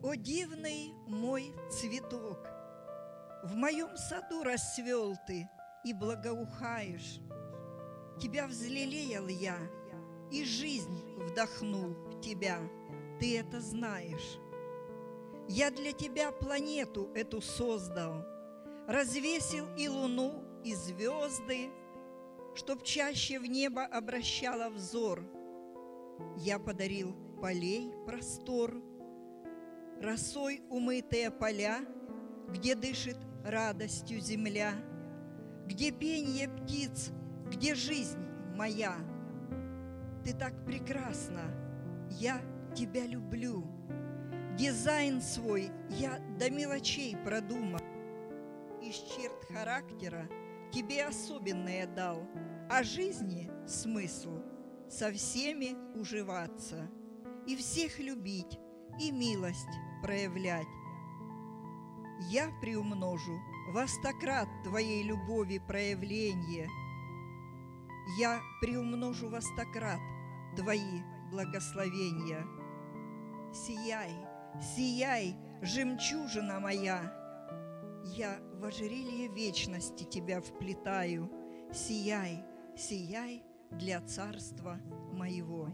О дивный мой цветок, В моем саду расцвел ты и благоухаешь. Тебя взлелеял я, и жизнь вдохнул в тебя, ты это знаешь. Я для тебя планету эту создал, Развесил и луну, и звезды, Чтоб чаще в небо обращала взор. Я подарил полей простор, Росой умытые поля, Где дышит радостью земля, Где пение птиц, где жизнь моя. Ты так прекрасна, я тебя люблю. Дизайн свой я до мелочей продумал. Из черт характера тебе особенное дал, А жизни смысл со всеми уживаться, И всех любить, и милость проявлять. Я приумножу во Твоей любови проявление. Я приумножу во Твои благословения. Сияй, сияй, жемчужина моя! Я в ожерелье вечности Тебя вплетаю. Сияй, сияй для царства моего.